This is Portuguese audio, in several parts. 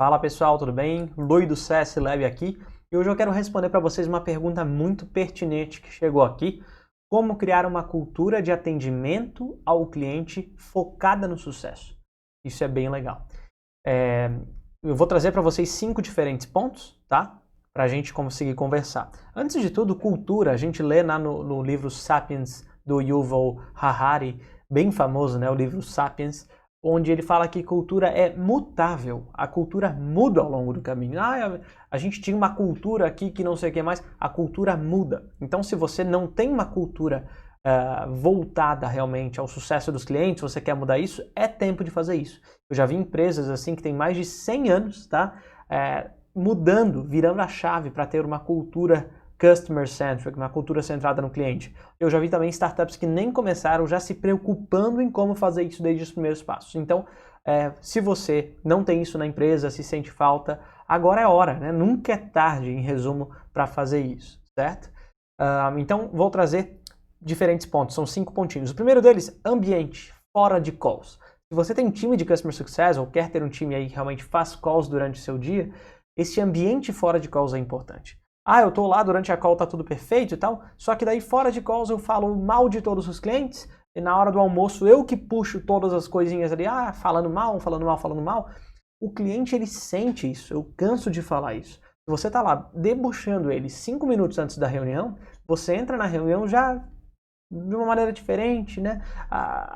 Fala pessoal, tudo bem? Lui do CS Lab aqui e hoje eu quero responder para vocês uma pergunta muito pertinente que chegou aqui. Como criar uma cultura de atendimento ao cliente focada no sucesso? Isso é bem legal. É, eu vou trazer para vocês cinco diferentes pontos, tá? Para a gente conseguir conversar. Antes de tudo, cultura, a gente lê lá no, no livro Sapiens do Yuval Harari, bem famoso, né? O livro Sapiens onde ele fala que cultura é mutável, a cultura muda ao longo do caminho. Ah, a gente tinha uma cultura aqui que não sei o que mais, a cultura muda. Então, se você não tem uma cultura uh, voltada realmente ao sucesso dos clientes, você quer mudar isso, é tempo de fazer isso. Eu já vi empresas assim que têm mais de 100 anos, tá? É, mudando, virando a chave para ter uma cultura customer centric, uma cultura centrada no cliente. Eu já vi também startups que nem começaram já se preocupando em como fazer isso desde os primeiros passos. Então, é, se você não tem isso na empresa, se sente falta, agora é hora, né? Nunca é tarde, em resumo, para fazer isso, certo? Uh, então, vou trazer diferentes pontos, são cinco pontinhos. O primeiro deles, ambiente, fora de calls. Se você tem um time de Customer Success ou quer ter um time aí que realmente faz calls durante o seu dia, esse ambiente fora de calls é importante. Ah, eu tô lá durante a call, tá tudo perfeito e tal. Só que daí fora de calls eu falo mal de todos os clientes. E na hora do almoço eu que puxo todas as coisinhas ali, ah, falando mal, falando mal, falando mal. O cliente ele sente isso, eu canso de falar isso. Se você tá lá debuchando ele cinco minutos antes da reunião, você entra na reunião já de uma maneira diferente, né?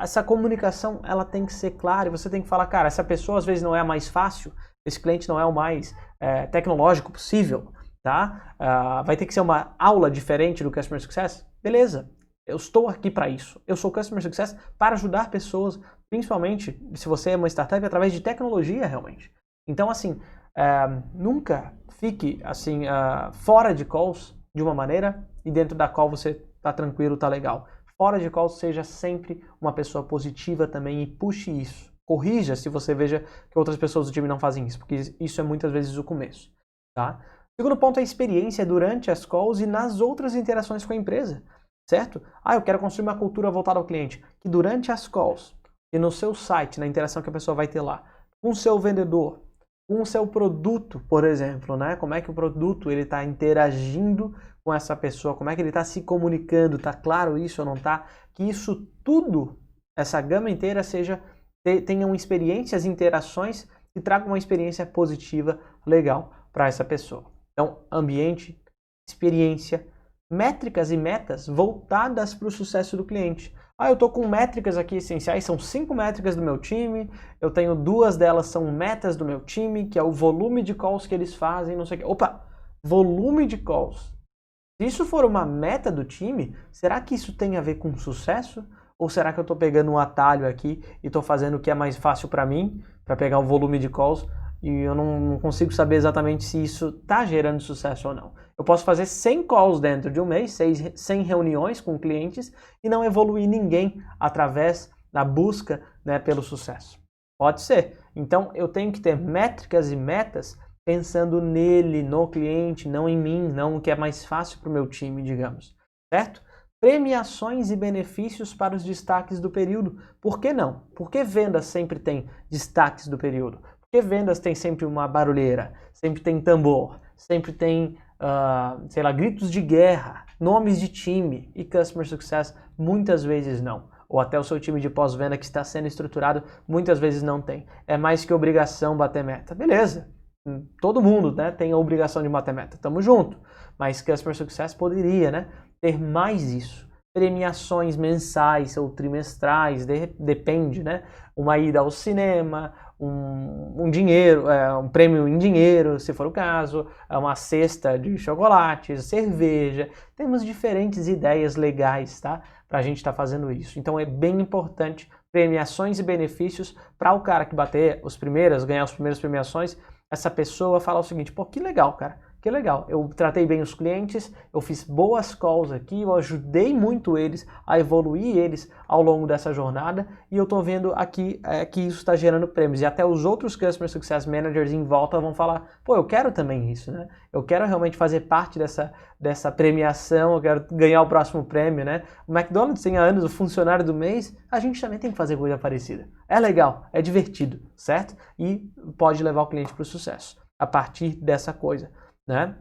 essa comunicação ela tem que ser clara e você tem que falar, cara, essa pessoa às vezes não é a mais fácil, esse cliente não é o mais é, tecnológico possível, tá? Uh, vai ter que ser uma aula diferente do Customer Success? Beleza, eu estou aqui para isso. Eu sou Customer Success para ajudar pessoas, principalmente se você é uma startup, através de tecnologia realmente. Então, assim, uh, nunca fique assim uh, fora de calls de uma maneira e dentro da qual você está tranquilo, está legal. Fora de calls, seja sempre uma pessoa positiva também e puxe isso. Corrija se você veja que outras pessoas do time não fazem isso, porque isso é muitas vezes o começo, tá? Segundo ponto é a experiência durante as calls e nas outras interações com a empresa, certo? Ah, eu quero construir uma cultura voltada ao cliente, que durante as calls e no seu site, na interação que a pessoa vai ter lá, com o seu vendedor, com o seu produto, por exemplo, né? Como é que o produto ele está interagindo com essa pessoa, como é que ele está se comunicando, tá claro isso ou não tá? Que isso tudo, essa gama inteira seja tenham experiências, interações que tragam uma experiência positiva, legal para essa pessoa. Então, ambiente, experiência, métricas e metas voltadas para o sucesso do cliente. Ah, eu estou com métricas aqui essenciais, são cinco métricas do meu time, eu tenho duas delas são metas do meu time, que é o volume de calls que eles fazem, não sei o que. Opa, volume de calls. Se isso for uma meta do time, será que isso tem a ver com sucesso? Ou será que eu estou pegando um atalho aqui e estou fazendo o que é mais fácil para mim, para pegar o volume de calls, e eu não, não consigo saber exatamente se isso está gerando sucesso ou não. Eu posso fazer 100 calls dentro de um mês, 100 reuniões com clientes e não evoluir ninguém através da busca né, pelo sucesso. Pode ser. Então eu tenho que ter métricas e metas pensando nele, no cliente, não em mim, não o que é mais fácil para o meu time, digamos. Certo? Premiações e benefícios para os destaques do período. Por que não? Por que vendas sempre tem destaques do período? Porque vendas tem sempre uma barulheira, sempre tem tambor, sempre tem, uh, sei lá, gritos de guerra, nomes de time e customer success muitas vezes não. Ou até o seu time de pós-venda que está sendo estruturado muitas vezes não tem. É mais que obrigação bater meta. Beleza, todo mundo né, tem a obrigação de bater meta, tamo junto. Mas Customer Success poderia né, ter mais isso. Premiações mensais ou trimestrais, de, depende, né? Uma ida ao cinema, um, um dinheiro, é, um prêmio em dinheiro, se for o caso, é uma cesta de chocolates, cerveja. Temos diferentes ideias legais, tá? Para a gente estar tá fazendo isso. Então é bem importante premiações e benefícios para o cara que bater os primeiros, ganhar as primeiras premiações. Essa pessoa falar o seguinte: pô, que legal, cara. Que legal, eu tratei bem os clientes, eu fiz boas calls aqui, eu ajudei muito eles a evoluir eles ao longo dessa jornada e eu estou vendo aqui é, que isso está gerando prêmios. E até os outros Customer Success Managers em volta vão falar, pô, eu quero também isso, né? Eu quero realmente fazer parte dessa, dessa premiação, eu quero ganhar o próximo prêmio, né? O McDonald's tem há anos o funcionário do mês, a gente também tem que fazer coisa parecida. É legal, é divertido, certo? E pode levar o cliente para o sucesso a partir dessa coisa né?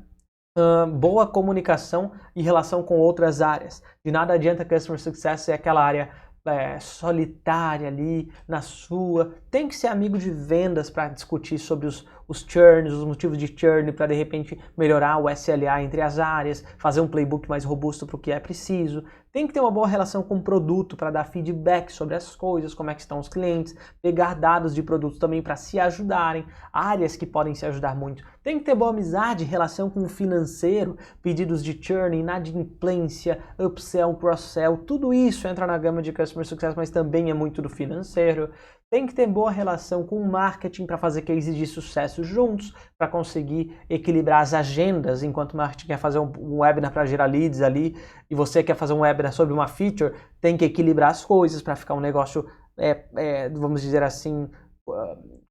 Uh, boa comunicação e relação com outras áreas. De nada adianta Customer Success ser aquela área é, solitária ali na sua. Tem que ser amigo de vendas para discutir sobre os, os churns, os motivos de churn, para de repente melhorar o SLA entre as áreas, fazer um playbook mais robusto para o que é preciso. Tem que ter uma boa relação com o produto para dar feedback sobre as coisas, como é que estão os clientes, pegar dados de produtos também para se ajudarem, áreas que podem se ajudar muito. Tem que ter boa amizade, relação com o financeiro, pedidos de churn, inadimplência, upsell, cross-sell, tudo isso entra na gama de customer success, mas também é muito do financeiro. Tem que ter boa relação com o marketing para fazer cases de sucesso juntos, para conseguir equilibrar as agendas, enquanto o marketing quer fazer um webinar para gerar leads ali e você quer fazer um webinar sobre uma feature, tem que equilibrar as coisas para ficar um negócio, é, é, vamos dizer assim,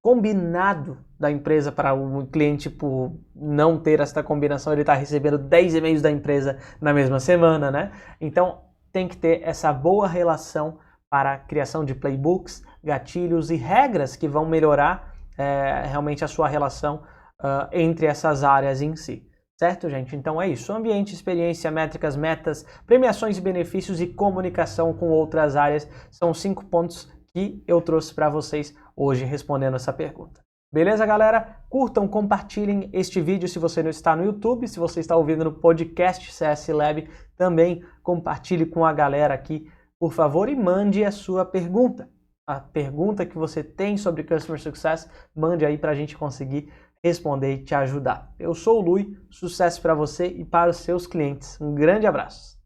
combinado da empresa para o cliente, por não ter essa combinação, ele está recebendo 10 e-mails da empresa na mesma semana, né? Então tem que ter essa boa relação para a criação de playbooks, gatilhos e regras que vão melhorar é, realmente a sua relação uh, entre essas áreas em si. Certo, gente? Então é isso. Ambiente, experiência, métricas, metas, premiações e benefícios e comunicação com outras áreas são cinco pontos que eu trouxe para vocês hoje respondendo essa pergunta. Beleza, galera? Curtam, compartilhem este vídeo se você não está no YouTube, se você está ouvindo no podcast CS Lab, também compartilhe com a galera aqui, por favor, e mande a sua pergunta a pergunta que você tem sobre Customer Success, mande aí para a gente conseguir responder e te ajudar. Eu sou o Lui, sucesso para você e para os seus clientes. Um grande abraço.